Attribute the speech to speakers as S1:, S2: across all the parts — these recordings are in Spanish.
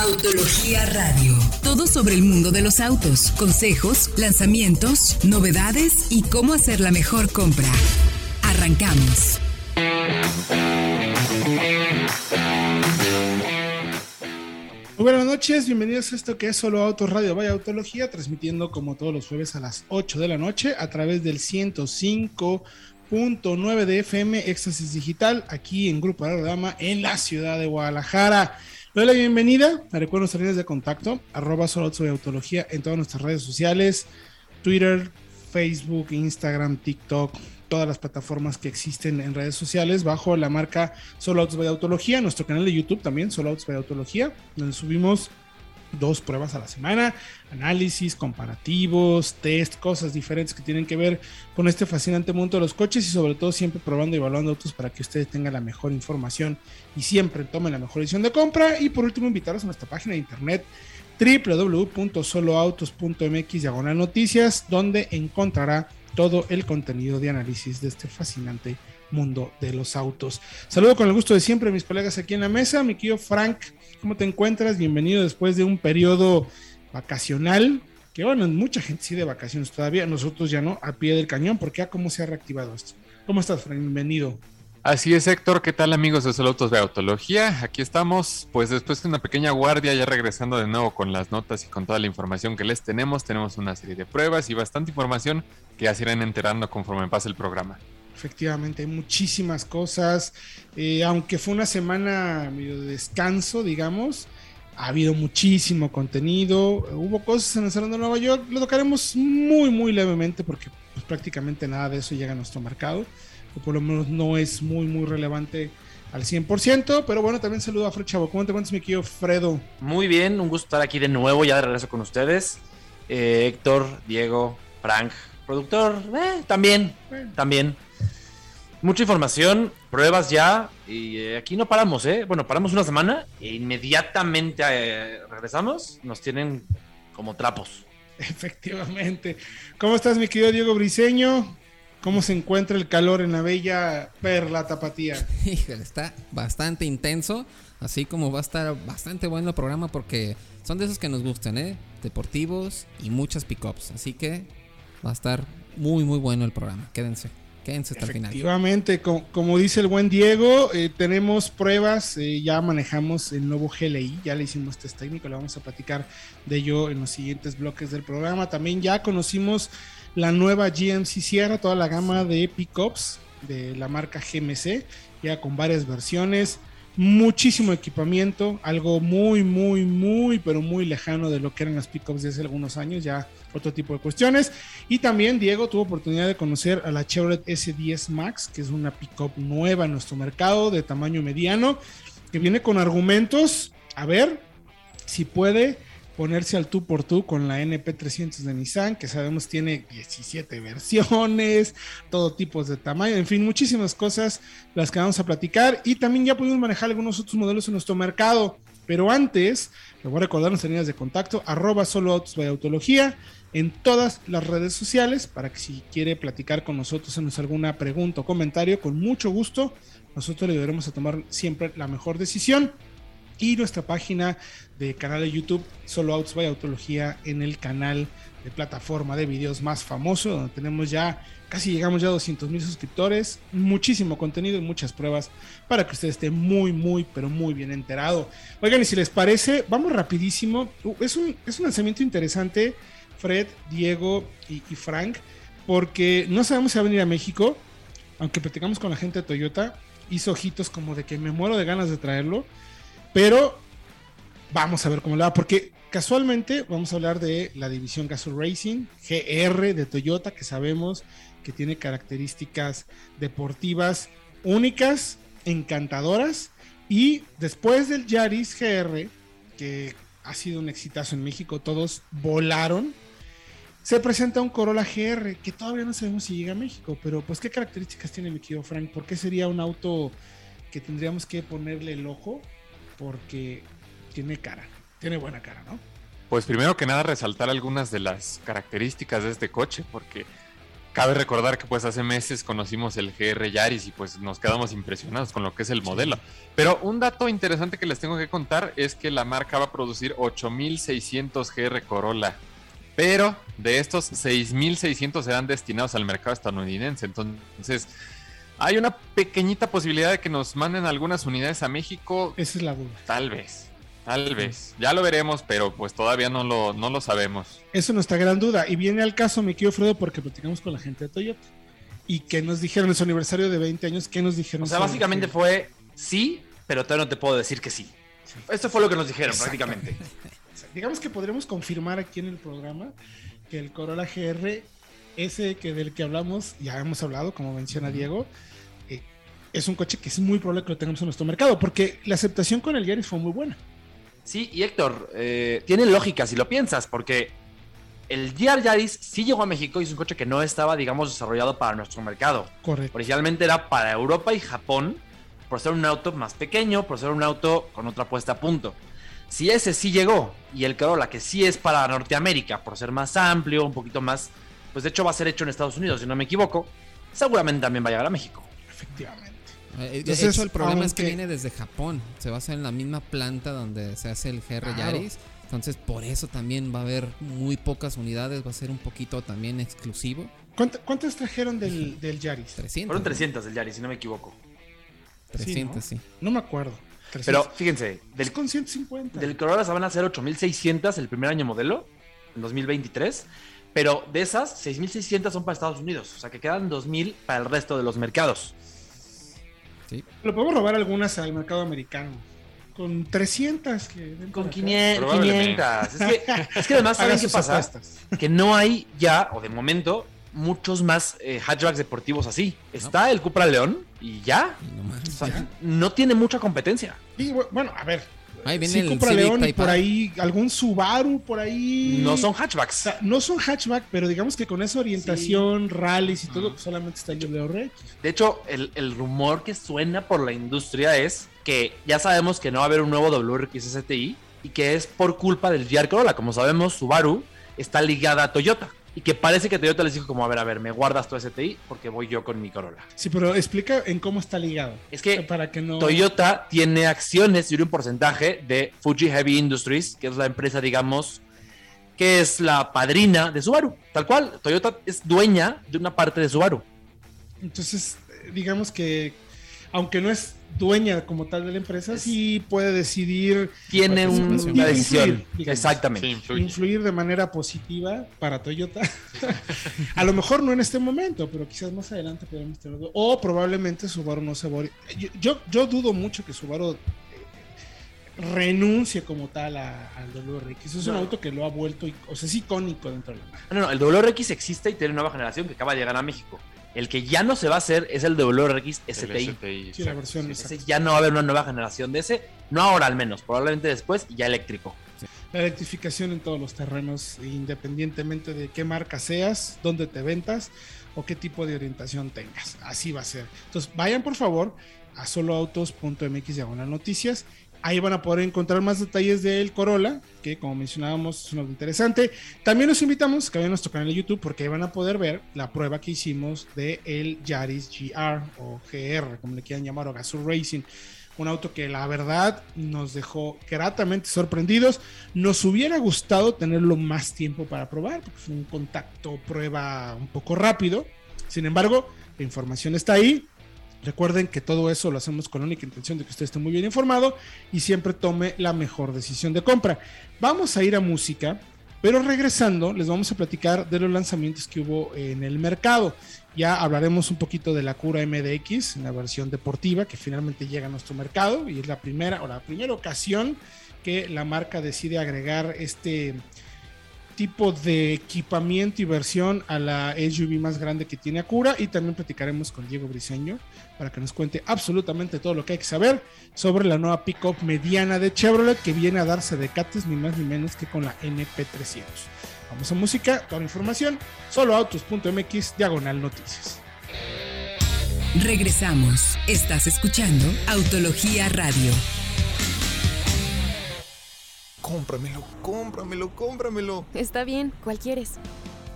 S1: Autología Radio. Todo sobre el mundo de los autos, consejos, lanzamientos, novedades y cómo hacer la mejor compra. Arrancamos.
S2: Buenas noches, bienvenidos a esto que es Solo Autos Radio Vaya Autología, transmitiendo como todos los jueves a las 8 de la noche a través del 105.9 de FM Éxtasis Digital, aquí en Grupo Dama en la ciudad de Guadalajara. Doy la bienvenida, recuerdo nuestras redes de contacto, arroba Solo Vaya Autología en todas nuestras redes sociales, Twitter, Facebook, Instagram, TikTok, todas las plataformas que existen en redes sociales bajo la marca Solo Autos by Autología, nuestro canal de YouTube también, Solo Autos by Autología, donde subimos dos pruebas a la semana, análisis, comparativos, test, cosas diferentes que tienen que ver con este fascinante mundo de los coches y sobre todo siempre probando y evaluando autos para que ustedes tengan la mejor información y siempre tomen la mejor decisión de compra. Y por último, invitarlos a nuestra página de internet www.soloautos.mx diagonal noticias, donde encontrará todo el contenido de análisis de este fascinante mundo de los autos. Saludo con el gusto de siempre a mis colegas aquí en la mesa. Mi querido Frank, ¿cómo te encuentras? Bienvenido después de un periodo vacacional. Que bueno, mucha gente sí de vacaciones todavía, nosotros ya no, a pie del cañón, porque ya cómo se ha reactivado esto. ¿Cómo estás, Frank? Bienvenido.
S3: Así es, Héctor. ¿Qué tal, amigos de Solo Autos de Autología? Aquí estamos, pues después de una pequeña guardia, ya regresando de nuevo con las notas y con toda la información que les tenemos. Tenemos una serie de pruebas y bastante información que ya se irán enterando conforme pase el programa.
S2: Efectivamente, hay muchísimas cosas. Eh, aunque fue una semana de descanso, digamos, ha habido muchísimo contenido. Hubo cosas en el Salón de Nueva York. Lo tocaremos muy, muy levemente porque pues, prácticamente nada de eso llega a nuestro mercado o por lo menos no es muy, muy relevante al 100%, pero bueno, también saludo a Fred Chavo. ¿Cómo te encuentras, mi querido Fredo?
S4: Muy bien, un gusto estar aquí de nuevo, ya de regreso con ustedes. Eh, Héctor, Diego, Frank, productor, eh, también, también. Mucha información, pruebas ya, y eh, aquí no paramos, ¿eh? Bueno, paramos una semana e inmediatamente regresamos, nos tienen como trapos.
S2: Efectivamente. ¿Cómo estás, mi querido Diego Briseño? ¿Cómo se encuentra el calor en la bella perla tapatía?
S5: Híjole, está bastante intenso. Así como va a estar bastante bueno el programa porque son de esos que nos gustan, ¿eh? Deportivos y muchas pickups. Así que va a estar muy, muy bueno el programa. Quédense. Quédense hasta el final.
S2: Efectivamente, como, dice el buen Diego, eh, tenemos pruebas, eh, ya manejamos el nuevo GLI, ya le hicimos test técnico, le vamos a platicar de ello en los siguientes bloques del programa. También ya conocimos la nueva GMC Sierra, toda la gama de pickups de la marca GMC, ya con varias versiones, muchísimo equipamiento, algo muy, muy, muy, pero muy lejano de lo que eran las pickups de hace algunos años, ya otro tipo de cuestiones. Y también Diego tuvo oportunidad de conocer a la Chevrolet S10 Max, que es una pickup nueva en nuestro mercado de tamaño mediano, que viene con argumentos, a ver si puede ponerse al tú por tú con la NP300 de Nissan, que sabemos tiene 17 versiones, todo tipo de tamaño, en fin, muchísimas cosas las que vamos a platicar y también ya pudimos manejar algunos otros modelos en nuestro mercado. Pero antes, le voy a recordar nuestras líneas de contacto, arroba solo autos by autología en todas las redes sociales para que si quiere platicar con nosotros, hacernos alguna pregunta o comentario, con mucho gusto, nosotros le ayudaremos a tomar siempre la mejor decisión y nuestra página de canal de YouTube, Solo Autos by Autología, en el canal de plataforma de videos más famoso, donde tenemos ya, casi llegamos ya a 200 mil suscriptores, muchísimo contenido y muchas pruebas para que usted esté muy, muy, pero muy bien enterado. Oigan, y si les parece, vamos rapidísimo. Uh, es un, es un lanzamiento interesante, Fred, Diego y Frank, porque no sabemos si va a venir a México, aunque platicamos con la gente de Toyota, hizo ojitos como de que me muero de ganas de traerlo pero vamos a ver cómo le va, porque casualmente vamos a hablar de la división Gasol Racing, GR de Toyota, que sabemos que tiene características deportivas únicas, encantadoras. Y después del Yaris GR, que ha sido un exitazo en México, todos volaron. Se presenta un Corolla GR que todavía no sabemos si llega a México, pero pues qué características tiene mi querido Frank, ¿por qué sería un auto que tendríamos que ponerle el ojo porque tiene cara, tiene buena cara, ¿no?
S3: Pues primero que nada resaltar algunas de las características de este coche, porque Cabe recordar que pues hace meses conocimos el GR Yaris y pues nos quedamos impresionados con lo que es el modelo. Pero un dato interesante que les tengo que contar es que la marca va a producir 8600 GR Corolla. Pero de estos 6600 serán destinados al mercado estadounidense. Entonces, hay una pequeñita posibilidad de que nos manden algunas unidades a México.
S2: Esa es la duda.
S3: Tal vez. Tal vez. Ya lo veremos, pero pues todavía no lo, no lo sabemos.
S2: Eso es nuestra gran duda. Y viene al caso, mi querido Fredo, porque platicamos con la gente de Toyota. Y que nos dijeron en su aniversario de 20 años, ¿qué nos dijeron?
S4: O sea, básicamente fue sí, pero todavía no te puedo decir que sí. Esto fue lo que nos dijeron prácticamente.
S2: Digamos que podremos confirmar aquí en el programa que el Corolla GR, ese que del que hablamos, ya hemos hablado, como menciona Diego, eh, es un coche que es muy probable que lo tengamos en nuestro mercado, porque la aceptación con el Yaris fue muy buena.
S4: Sí, y Héctor, eh, tiene lógica si lo piensas, porque el GR Yaris sí llegó a México y es un coche que no estaba, digamos, desarrollado para nuestro mercado.
S2: Correcto.
S4: Originalmente era para Europa y Japón, por ser un auto más pequeño, por ser un auto con otra puesta a punto. Si ese sí llegó y el Corolla, que sí es para Norteamérica, por ser más amplio, un poquito más, pues de hecho va a ser hecho en Estados Unidos, si no me equivoco, seguramente también va a llegar a México.
S2: Efectivamente.
S5: Eh, De
S2: Entonces,
S5: hecho, el problema es que viene desde Japón. Se va a hacer en la misma planta donde se hace el GR
S2: Claro.
S5: Yaris. Entonces, por eso también va a haber muy pocas unidades. Va a ser un poquito también exclusivo.
S2: ¿Cuánto- ¿Cuántas trajeron del, del Yaris?
S5: 300.
S4: Fueron
S5: ¿no?
S4: 300 del Yaris, si no me equivoco.
S5: 300, sí.
S2: No me acuerdo.
S4: Pero
S2: 300.
S4: fíjense, del,
S2: con 150.
S4: del Corolla se van a hacer 8600 el primer año modelo, en 2023. Pero de esas, 6600 son para Estados Unidos. O sea que quedan 2000 para el resto de los mercados.
S5: sí.
S2: Lo podemos robar algunas al mercado americano. Con 300 que
S4: Con
S2: acá.
S4: 500.
S3: Probablemente.
S4: 500. Es que, es que además, ¿saben qué pasa?
S2: apuestas.
S4: Que no hay ya, o de momento, muchos más eh, hatchbacks deportivos así. Está el Cupra León y ya.
S5: No más.
S4: O sea, no tiene mucha competencia.
S2: Y bu- bueno, a ver.
S5: Ahí viene
S2: sí,
S5: el
S2: Cupra León y por ahí algún Subaru por ahí.
S4: No son
S2: O
S4: hatchbacks.
S2: sea, no son hatchback, pero digamos que con esa orientación, rallies y todo, pues solamente está el WRX.
S4: De hecho, el, el rumor que suena por la industria es que ya sabemos que no va a haber un nuevo WRX STI y que es por culpa del GR Corolla. Como sabemos, Subaru está ligada a Toyota. Y que parece que Toyota les dijo como, a ver, a ver, me guardas tu STI porque voy yo con mi Corolla.
S2: Sí, pero explica en cómo está ligado.
S4: Es que
S2: para que no.
S4: Toyota tiene acciones y un porcentaje de Fuji Heavy Industries, que es la empresa, digamos, que es la padrina de Subaru. Tal cual, Toyota es dueña de una parte de Subaru.
S2: Entonces, eh, digamos que, aunque no es dueña como tal de la empresa,
S4: Es-
S2: sí puede decidir
S4: Tiene una decisión.
S2: Influir, digamos.
S4: Exactamente.
S3: Sí, influye.
S2: influir de manera positiva para Toyota. a lo mejor no en este momento, pero quizás más adelante podremos tenerlo. O probablemente Subaru no se va yo, yo, yo dudo mucho que Subaru eh, renuncie como tal a- al WRX. Es un auto que lo ha vuelto, o sea, es icónico dentro de la marca.
S4: No, no, el WRX existe y tiene nueva generación que acaba de llegar a México. El que ya no se va a hacer es el WRX
S3: El
S4: STI.
S3: STI,
S2: Sí, la
S3: exacto,
S2: versión
S3: sí.
S2: exacta.
S4: Ese ya no va a haber una nueva generación de ese. No ahora al menos, probablemente después y ya eléctrico.
S2: La electrificación en todos los terrenos, independientemente de qué marca seas, dónde te ventas o qué tipo de orientación tengas. Así va a ser. Entonces, vayan por favor a soloautos.mx diagonal noticias. Ahí van a poder encontrar más detalles del Corolla, que como mencionábamos es un auto interesante. También los invitamos que vayan a nuestro canal de YouTube porque ahí van a poder ver la prueba que hicimos de Yaris GR o GR, como le quieran llamar, o Gazoo Racing. Un auto que la verdad nos dejó gratamente sorprendidos. Nos hubiera gustado tenerlo más tiempo para probar, porque fue un contacto, prueba un poco rápido. Sin embargo, la información está ahí. Recuerden que todo eso lo hacemos con la única intención de que usted esté muy bien informado y siempre tome la mejor decisión de compra. Vamos a ir a música, pero regresando les vamos a platicar de los lanzamientos que hubo en el mercado. Ya hablaremos un poquito de la Cura MDX, en la versión deportiva que finalmente llega a nuestro mercado y es la primera o la primera ocasión que la marca decide agregar este tipo de equipamiento y versión a la SUV más grande que tiene Acura y también platicaremos con Diego Briseño para que nos cuente absolutamente todo lo que hay que saber sobre la nueva pickup mediana de Chevrolet que viene a darse de cates ni más ni menos que con la NP300. Vamos a música, toda la información, solo autos.mx, diagonal noticias.
S1: Regresamos. Estás escuchando Autología Radio.
S6: Cómpramelo, cómpramelo, cómpramelo.
S7: Está bien, ¿cuál quieres?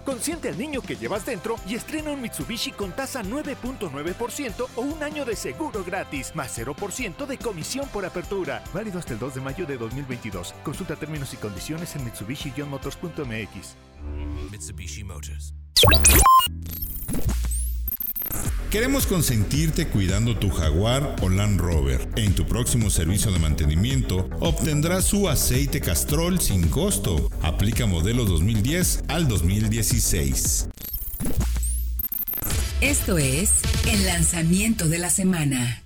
S6: Consiente al niño que llevas dentro y estrena un Mitsubishi con tasa 9.9% o un año de seguro gratis, más 0% de comisión por apertura. Válido hasta el 2 de mayo de 2022. Consulta términos y condiciones en mitsubishi-motors.mx.
S7: Mitsubishi Motors.
S8: Queremos consentirte cuidando tu Jaguar o Land Rover. En tu próximo servicio de mantenimiento obtendrás su aceite Castrol sin costo. Aplica modelo 2010 al 2016.
S1: Esto es el lanzamiento de la semana.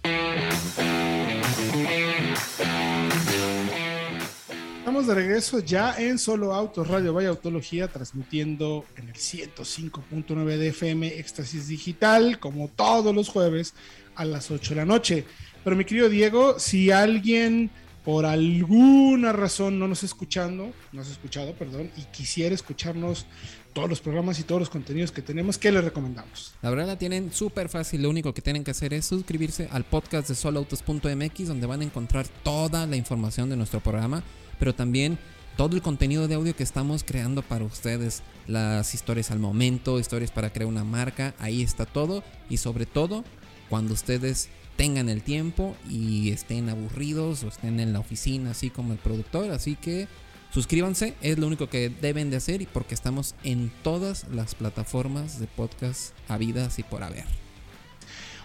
S2: De regreso ya en Solo Autos Radio Vaya Autología, transmitiendo en el 105.9 de FM Éxtasis Digital, como todos los jueves a las 8 de la noche. Pero mi querido Diego, si alguien por alguna razón no nos escuchando, no has escuchado, perdón, y quisiera escucharnos todos los programas y todos los contenidos que tenemos, ¿qué les recomendamos?
S5: La verdad la tienen súper fácil, lo único que tienen que hacer es suscribirse al podcast de soloautos.mx donde van a encontrar toda la información de nuestro programa pero también todo el contenido de audio que estamos creando para ustedes, las historias al momento, historias para crear una marca, ahí está todo y sobre todo cuando ustedes tengan el tiempo y estén aburridos o estén en la oficina así como el productor, así que suscríbanse, es lo único que deben de hacer y porque estamos en todas las plataformas de podcast habidas y por haber.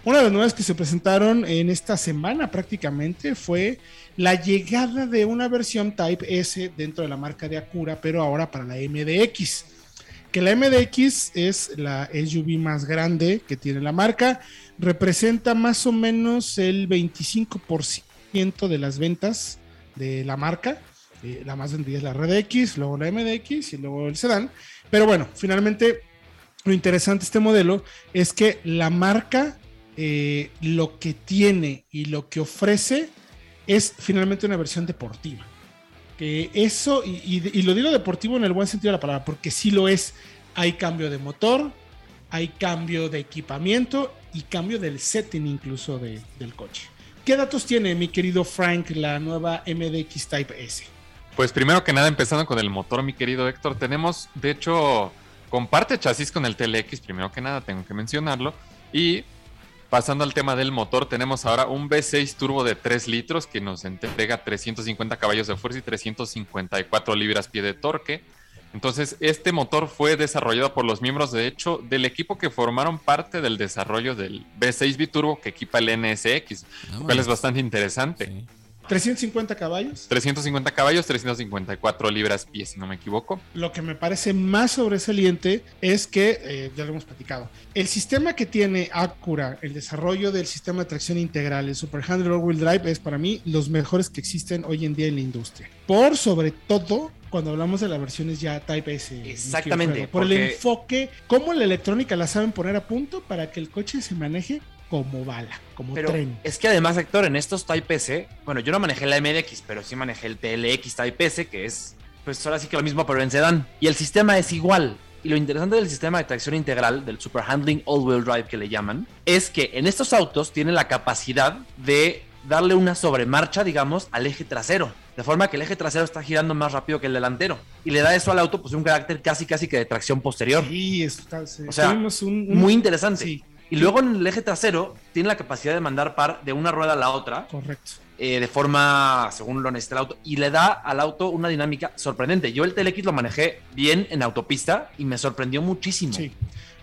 S2: Una de las nuevas que se presentaron en esta semana prácticamente fue la llegada de una versión Type S dentro de la marca de Acura, pero ahora para la MDX. Que la MDX es la SUV más grande que tiene la marca, representa más o menos el 25% de las ventas de la marca. Eh, la más vendida es la Red X, luego la MDX y luego el sedán. Pero bueno, finalmente lo interesante de este modelo es que la marca eh, lo que tiene y lo que ofrece es finalmente una versión deportiva. Que eso, y, lo digo deportivo en el buen sentido de la palabra, porque sí lo es. Hay cambio de motor, hay cambio de equipamiento y cambio del setting incluso del coche. ¿Qué datos tiene mi querido Frank la nueva MDX Type S?
S3: Pues primero que nada, empezando con el motor, mi querido Héctor, tenemos, de hecho, comparte chasis con el TLX, primero que nada, tengo que mencionarlo, y Pasando al tema del motor, tenemos ahora un V6 turbo de 3 litros que nos entrega 350 caballos de fuerza y 354 libras-pie de torque. Entonces, este motor fue desarrollado por los miembros, de hecho, del equipo que formaron parte del desarrollo del V6 biturbo que equipa el NSX, lo cual es bastante interesante.
S2: 350 caballos.
S3: 350 caballos, 354 libras pie, si no me equivoco.
S2: Lo que me parece más sobresaliente es que, eh, ya lo hemos platicado, el sistema que tiene Acura, el desarrollo del sistema de tracción integral, el Super Handler All Wheel Drive, es para mí los mejores que existen hoy en día en la industria. Por sobre todo cuando hablamos de las versiones ya Type S.
S4: Exactamente.
S2: Por el enfoque, cómo la electrónica la saben poner a punto para que el coche se maneje como bala, como
S4: pero
S2: tren.
S4: Es que además, Héctor, en estos Type S, bueno, yo no manejé la MDX, pero sí manejé el TLX Type S, que es, pues ahora sí que lo mismo, pero en sedán. Y el sistema es igual. Y lo interesante del sistema de tracción integral, del Super Handling All-Wheel Drive que le llaman, es que en estos autos tiene la capacidad de darle una sobremarcha, digamos, al eje trasero. De forma que el eje trasero está girando más rápido que el delantero. Y le da eso al auto, pues, un carácter casi, casi que de tracción posterior.
S2: Sí, está,
S4: o sea, muy interesante. Sí. Y luego en el eje trasero tiene la capacidad de mandar par de una rueda a la otra.
S2: Correcto.
S4: Eh, de forma, según lo necesita el auto, y le da al auto una dinámica sorprendente. Yo el TLX lo manejé bien en autopista y me sorprendió muchísimo.
S2: Sí.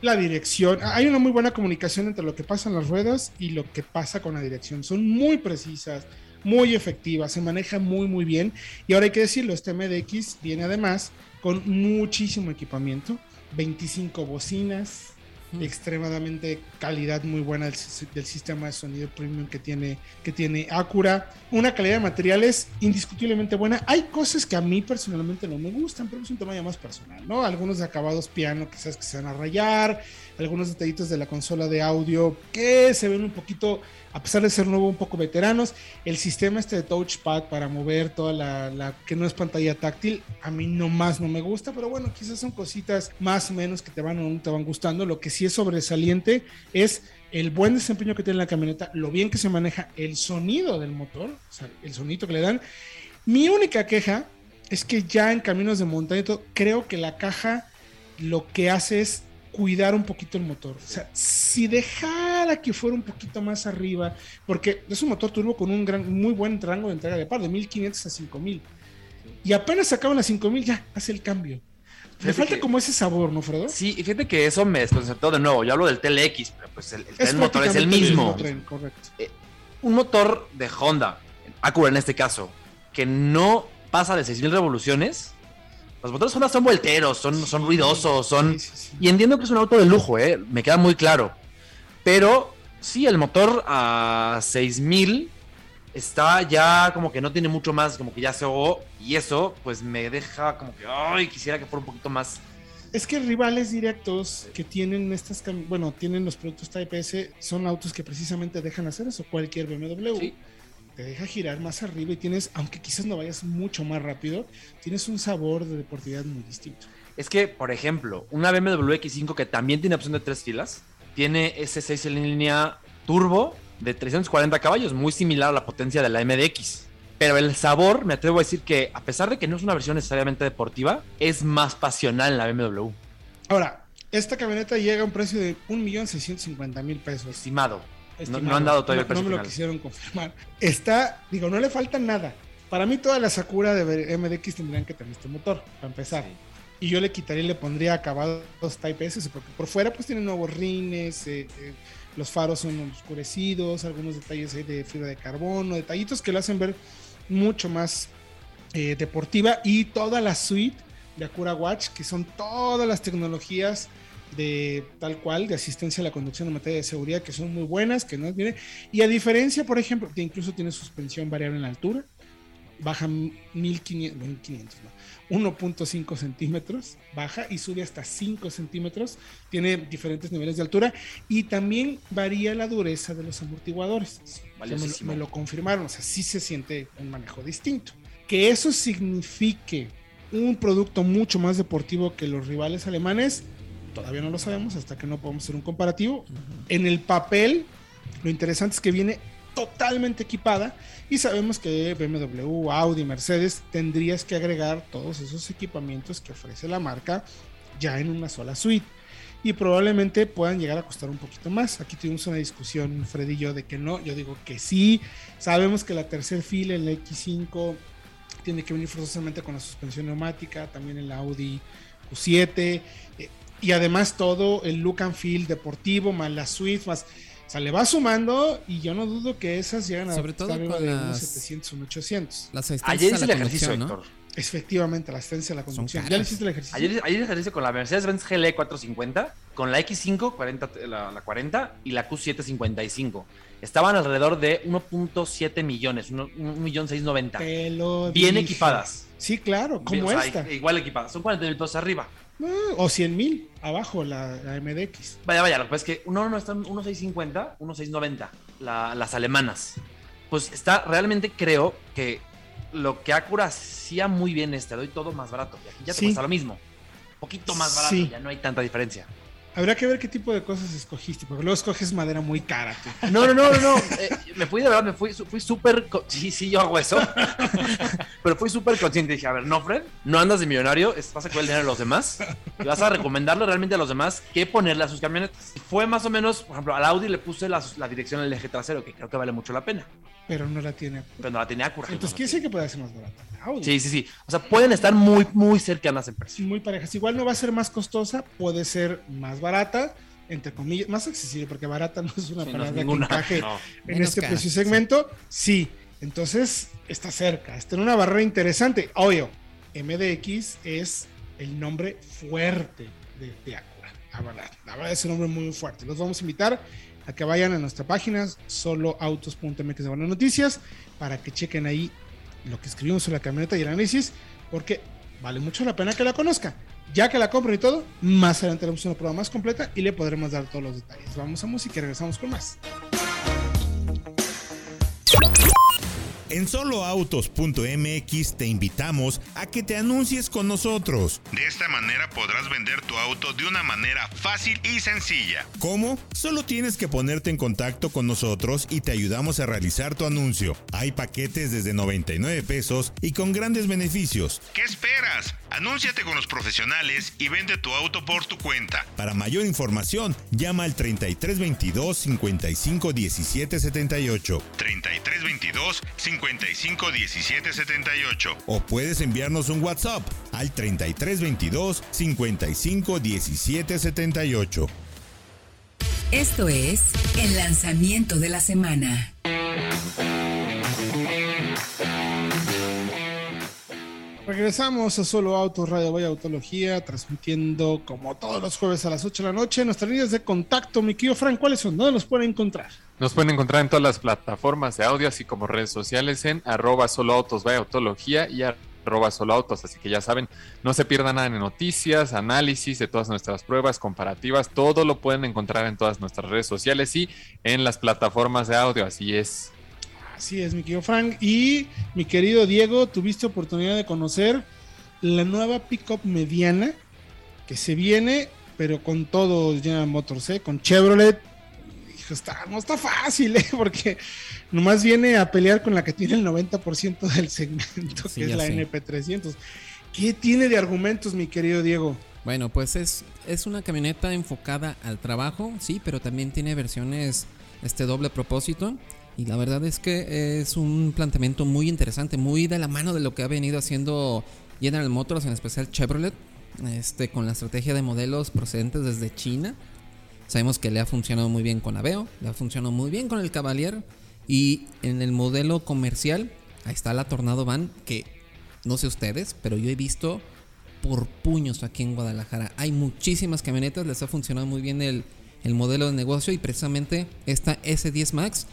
S2: La dirección, hay una muy buena comunicación entre lo que pasa en las ruedas y lo que pasa con la dirección. Son muy precisas, muy efectivas, se maneja muy, muy bien. Y ahora hay que decirlo, este MDX viene además con muchísimo equipamiento, 25 bocinas, extremadamente calidad muy buena del, sistema de sonido premium que tiene, que tiene Acura. Una calidad de materiales indiscutiblemente buena. Hay cosas que a mí personalmente no me gustan, pero es un tema ya más personal, ¿no? Algunos acabados piano quizás que se van a rayar, algunos detallitos de la consola de audio que se ven un poquito a pesar de ser nuevo, un poco veteranos. El sistema este de touchpad para mover toda la, que no es pantalla táctil, a mí nomás no me gusta, pero bueno, quizás son cositas más o menos que te van o no te van gustando. Lo que sí es sobresaliente es el buen desempeño que tiene la camioneta, lo bien que se maneja, el sonido del motor, o sea, el sonido que le dan. Mi única queja es que ya en caminos de montaña creo que la caja lo que hace es cuidar un poquito el motor. O sea, si dejara que fuera un poquito más arriba, porque es un motor turbo con un gran, muy buen rango de entrega de par, de 1500 a 5000. Y apenas acaban las 5000, ya hace el cambio. Le falta
S4: que-
S2: como ese sabor, ¿no, Fredo?
S4: Sí, y fíjate que eso me desconcertó de nuevo. Yo hablo del TLX, pero pues el, el tren motor es el
S2: prácticamente
S4: mismo.
S2: tren, correcto.
S4: Un motor de Honda, Acura en este caso, que no pasa de 6000 revoluciones. Los motores Honda son volteros, son, son ruidosos, son.
S2: Sí, sí, sí.
S4: Y entiendo que es un auto de lujo, ¿eh? me queda muy claro. Pero sí, el motor a 6000 está ya como que no tiene mucho más, como que ya se ahogó. Y eso, pues me deja como que, ay, quisiera que fuera un poquito más.
S2: Es que rivales directos que tienen estas, bueno, tienen los productos Type S, son autos que precisamente dejan hacer eso. Cualquier BMW
S4: Sí.
S2: Te deja girar más arriba y tienes, aunque quizás no vayas mucho más rápido, tienes un sabor de deportividad muy distinto.
S4: Es que, por ejemplo, una BMW X5 que también tiene opción de tres filas, tiene ese 6 en línea turbo de 340 caballos, muy similar a la potencia de la MDX. Pero el sabor, me atrevo a decir que, a pesar de que no es una versión necesariamente deportiva, es más pasional en la BMW.
S2: Ahora, esta camioneta llega a un precio de 1.650.000 pesos.
S4: Estimado. No, han dado todavía
S2: No-
S4: el precio
S2: No me lo quisieron confirmar. Está, digo, no le falta nada. Para mí, toda la Sakura de MDX tendrían que tener este motor, para empezar. Y yo le quitaría y le pondría acabados Type S, porque por fuera pues tiene nuevos rines, eh, eh, los faros son oscurecidos, algunos detalles ahí de fibra de carbono, detallitos que lo hacen ver mucho más eh, deportiva y toda la suite de Acura Watch, que son todas las tecnologías de tal cual, de asistencia a la conducción en materia de seguridad, que son muy buenas, que no viene. Y a diferencia, por ejemplo, que incluso tiene suspensión variable en la altura, baja 1500, 1500 no, 1.5 centímetros, baja y sube hasta 5 centímetros, tiene diferentes niveles de altura y también varía la dureza de los amortiguadores. Me, lo, me lo confirmaron, o sea, sí se siente un manejo distinto. Que eso signifique un producto mucho más deportivo que los rivales alemanes, todavía no lo sabemos hasta que no podamos hacer un comparativo. En el papel, lo interesante es que viene totalmente equipada y sabemos que BMW, Audi, Mercedes tendrías que agregar todos esos equipamientos que ofrece la marca ya en una sola suite y probablemente puedan llegar a costar un poquito más. Aquí tuvimos una discusión, Freddy y yo, de que no. Yo digo que sí. Sabemos que la tercer fila, el X5, tiene que venir forzosamente con la suspensión neumática, también el Audi Q7, eh, y además todo el look and feel deportivo, más la suite, más. O sea, le va sumando y yo no dudo que esas llegan a
S5: Sobre todo
S2: estar arriba
S5: con
S2: de
S5: las-
S2: unos 700, unos 800.
S5: Las
S4: Ayer hice
S5: a
S4: el ejercicio,
S5: ¿no?
S4: Héctor.
S2: Efectivamente, la asistencia a la conducción. ¿Ya le hiciste el ejercicio?
S4: Ayer, ayer hice ejercicio con la Mercedes-Benz GLE 450, con la X5 40, la, la 40 y la Q7 55. Estaban alrededor de 1.7 millones, 1.690.
S2: Te lo
S4: Bien
S2: dije.
S4: equipadas.
S2: Sí, claro, como
S4: O sea,
S2: esta.
S4: Igual equipadas. Son 40 mil pesos arriba.
S2: Ah, o 100 mil abajo la, la MDX.
S4: Vaya, vaya, lo que pasa es que uno no están 1.650, 1.690, la- las alemanas. Pues está, realmente creo que lo que Acura hacía muy bien es te doy todo más barato. Y aquí ya te
S2: Sí.
S4: cuesta lo mismo. Poquito más barato,
S2: Sí.
S4: ya no hay tanta diferencia.
S2: Habrá que ver qué tipo de cosas escogiste, porque luego escoges madera muy cara. tú.
S4: No, no, no, no, no. Eh, me fui de verdad, me fui, fui súper. Sí, sí, yo hago eso. Pero fui súper consciente. Dije, a ver, no, Fred, no andas de millonario, vas a coger el dinero de los demás. Y vas a recomendarle realmente a los demás qué ponerle a sus camionetas. Fue más o menos, por ejemplo, al Audi le puse la, la dirección del eje trasero, que creo que vale mucho la pena.
S2: Pero no la tiene.
S4: Pero no la tenía Acura.
S2: Entonces quiere decir que puede ser más barata. Audi.
S4: Sí, sí, sí. O sea, pueden estar muy, muy cercanas en precio.
S2: Sí, muy parejas. Igual no va a ser más costosa, puede ser más barata, entre comillas, más accesible, porque barata no es una
S4: Sí, no es
S2: palabra que
S4: ninguna.
S2: encaje
S4: No.
S2: en
S5: Menos
S2: este
S5: cara,
S2: precio
S5: sí.
S2: segmento. Sí. entonces está cerca, está en una barrera interesante. Obvio, MDX es el nombre fuerte de, de Acura, la verdad. La verdad es un nombre muy fuerte. Los vamos a invitar a que vayan a nuestra página soloautos.mx de buenas noticias para que chequen ahí lo que escribimos sobre la camioneta y el análisis, porque vale mucho la pena que la conozcan. Ya que la compren y todo, más adelante haremos una prueba más completa y le podremos dar todos los detalles. Vamos a música y regresamos con más.
S8: En soloautos.mx te invitamos a que te anuncies con nosotros. De esta manera podrás vender tu auto de una manera fácil y sencilla. ¿Cómo? Solo tienes que ponerte en contacto con nosotros y te ayudamos a realizar tu anuncio. Hay paquetes desde 99 pesos y con grandes beneficios. ¿Qué esperas? Anúnciate con los profesionales y vende tu auto por tu cuenta. Para mayor información, llama al 3322 55 17 78. 3322 55 17 78. O puedes enviarnos un WhatsApp al 3322 55 17 78.
S1: Esto es el lanzamiento de la semana.
S2: Regresamos a Solo Autos Radio Vaya Autología, transmitiendo como todos los jueves a las 8 de la noche. Nuestras líneas de contacto, mi querido Frank, ¿cuáles son? ¿Dónde los pueden encontrar?
S3: Nos pueden encontrar en todas las plataformas de audio, así como redes sociales en arroba solo autos vaya autología y arroba solo autos. Así que ya saben, no se pierdan nada de noticias, análisis de todas nuestras pruebas comparativas. Todo lo pueden encontrar en todas nuestras redes sociales y en las plataformas de audio. Así es.
S2: Así es, mi querido Frank. Y mi querido Diego, tuviste oportunidad de conocer la nueva pickup mediana que se viene, pero con todo General Motors, ¿eh? con Chevrolet. Hijo, está, no está fácil, ¿eh? porque nomás viene a pelear con la que tiene el 90% del segmento,
S5: Sí,
S2: que es la
S5: sé.
S2: NP300. ¿Qué tiene de argumentos, mi querido Diego?
S5: Bueno, pues es, es una camioneta enfocada al trabajo, sí, pero también tiene versiones este doble propósito. Y la verdad es que es un planteamiento muy interesante, muy de la mano de lo que ha venido haciendo General Motors, en especial Chevrolet, este, con la estrategia de modelos procedentes desde China. Sabemos que le ha funcionado muy bien con Aveo, le ha funcionado muy bien con el Cavalier. Y en el modelo comercial, ahí está la Tornado Van, que no sé ustedes, pero yo he visto por puños aquí en Guadalajara. Hay muchísimas camionetas, les ha funcionado muy bien el, el modelo de negocio y precisamente esta S10 Max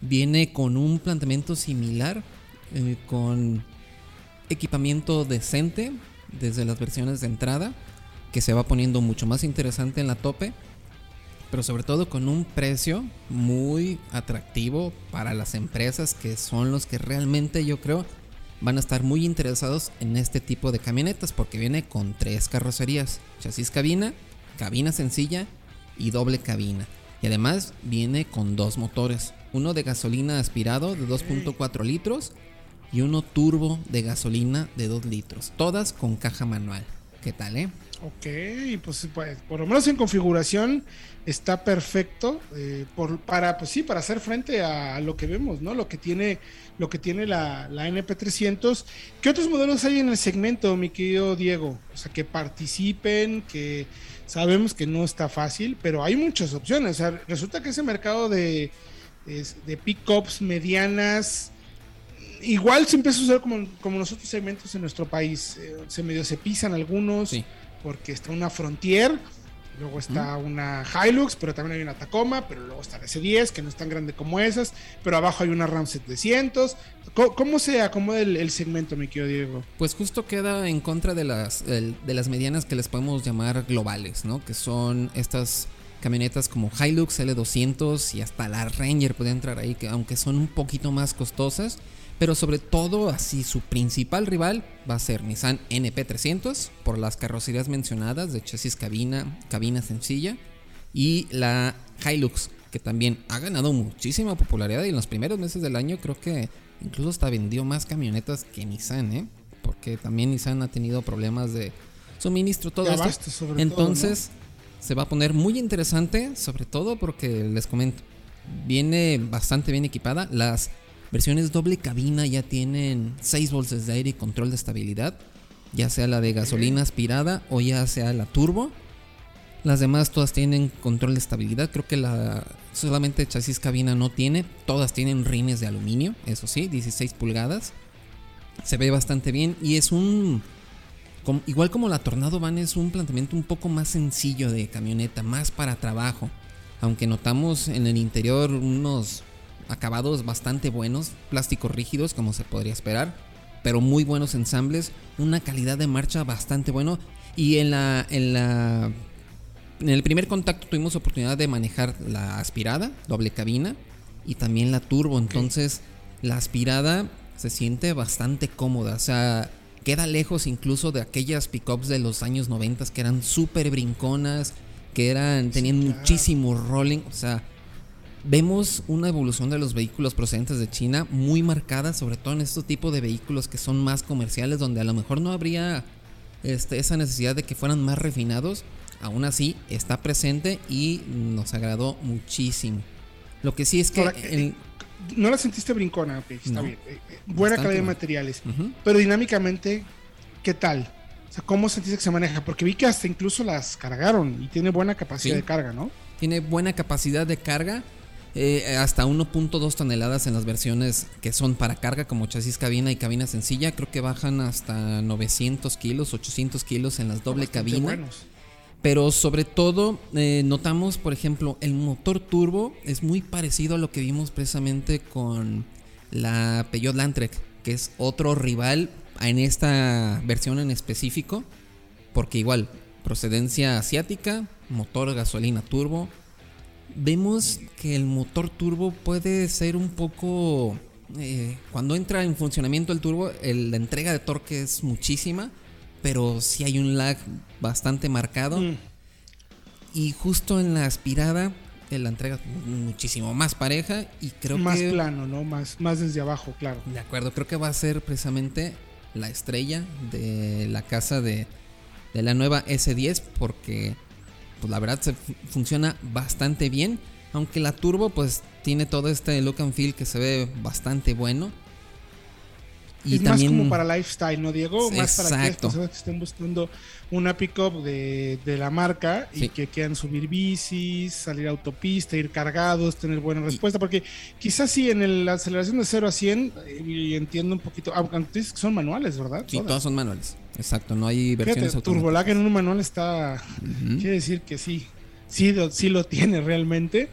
S5: viene con un planteamiento similar, eh, con equipamiento decente desde las versiones de entrada, que se va poniendo mucho más interesante en la tope, pero sobre todo con un precio muy atractivo para las empresas que son los que realmente yo creo van a estar muy interesados en este tipo de camionetas porque viene con tres carrocerías, chasis cabina, cabina sencilla y doble cabina. Y además viene con dos motores, uno de gasolina aspirado de 2.4 litros y uno turbo de gasolina de 2 litros, todas con caja manual. ¿Qué tal, eh?
S2: Ok, pues, pues, por lo menos en configuración está perfecto eh, por, para, pues sí, para hacer frente a, lo que vemos, ¿no? Lo que tiene, lo que tiene la, la NP300. ¿Qué otros modelos hay en el segmento, mi querido Diego? O sea, que participen, que sabemos que no está fácil, pero hay muchas opciones. O sea, resulta que ese mercado de, es- de pickups medianas igual se empieza a usar como, como los otros segmentos en nuestro país. Eh, se medio se pisan algunos,
S5: Sí.
S2: porque está una Frontier, luego está una Hilux, pero también hay una Tacoma, pero luego está la S10, que no es tan grande como esas, pero abajo hay una Ram 700. ¿Cómo, cómo se acomoda el, el segmento, mi querido Diego?
S5: Pues justo queda en contra de las, el- de las medianas que les podemos llamar globales, ¿no? Que son estas camionetas como Hilux L200 y hasta la Ranger puede entrar ahí, que aunque son un poquito más costosas, pero sobre todo así su principal rival va a ser Nissan NP300 por las carrocerías mencionadas de chasis cabina, cabina sencilla y la Hilux que también ha ganado muchísima popularidad y en los primeros meses del año creo que incluso hasta vendió más camionetas que Nissan, ¿eh? Porque también Nissan ha tenido problemas de suministro, todo esto.
S2: todo,
S5: Entonces se va a poner muy interesante, sobre todo porque les comento, viene bastante bien equipada. Las versiones doble cabina ya tienen 6 bolsas de aire y control de estabilidad, ya sea la de gasolina aspirada o ya sea la turbo. Las demás todas tienen control de estabilidad. Creo que la solamente chasis cabina no tiene. Todas tienen rines de aluminio, eso sí, 16 pulgadas. Se ve bastante bien y es un igual como la Tornado Van es un planteamiento un poco más sencillo de camioneta, más para trabajo. Aunque notamos en el interior unos acabados bastante buenos, plásticos rígidos como se podría esperar, pero muy buenos ensambles, una calidad de marcha bastante bueno y en la en la en el primer contacto tuvimos oportunidad de manejar la aspirada, doble cabina y también la turbo, entonces la aspirada se siente bastante cómoda. O sea, queda lejos incluso de aquellas pickups de los años 90 que eran súper brinconas, que eran, tenían
S2: claro.
S5: muchísimo rolling. O sea, vemos una evolución de los vehículos procedentes de China muy marcada, sobre todo en este tipo de vehículos que son más comerciales, donde a lo mejor no habría este, esa necesidad de que fueran más refinados. Aún así, está presente y nos agradó muchísimo. Lo que sí es que...
S2: Ahora,
S5: el-
S2: No la sentiste brincona, ok, está
S5: No.
S2: bien. Eh, eh, buena calidad de materiales. Pero dinámicamente, ¿qué tal? O sea, ¿cómo sentiste que se maneja? Porque vi que hasta incluso las cargaron y tiene buena capacidad
S5: Sí.
S2: de carga, ¿no?
S5: Tiene buena capacidad de carga. eh, hasta 1.2 toneladas en las versiones que son para carga como chasis cabina y cabina sencilla. Creo que bajan hasta 900 kilos, 800 kilos en las doble
S2: Bastante
S5: cabina.
S2: buenos.
S5: Pero sobre todo eh, notamos, por ejemplo, el motor turbo es muy parecido a lo que vimos precisamente con la Peugeot Landtrek, que es otro rival en esta versión en específico, porque igual, procedencia asiática, motor gasolina turbo. Vemos que el motor turbo puede ser un poco... eh, cuando entra en funcionamiento el turbo, la entrega de torque es muchísima, pero sí hay un lag bastante marcado.
S2: Mm.
S5: Y justo en la aspirada, la entrega muchísimo más pareja y creo
S2: más
S5: que...
S2: plano, ¿no? Más, más desde abajo, claro.
S5: De acuerdo, creo que va a ser precisamente la estrella de la casa de, de la nueva S10 porque pues la verdad se fu- funciona bastante bien, aunque la turbo pues tiene todo este look and feel que se ve bastante bueno.
S2: Es más como para lifestyle, ¿no, Diego? Más para aquellas
S5: Exacto.
S2: personas que estén buscando una pickup de, de la marca y
S5: Sí.
S2: que quieran subir bicis, salir a autopista, ir cargados, tener buena respuesta. Porque quizás sí, en el- la aceleración de 0 a 100, eh, y entiendo un poquito. Aunque tú dices que son manuales, ¿verdad?
S5: Sí,
S2: Todas.
S5: todas son manuales. Exacto, no hay versiones
S2: Fíjate. Turbolag en un manual está. Quiere decir que sí, sí, sí lo tiene realmente.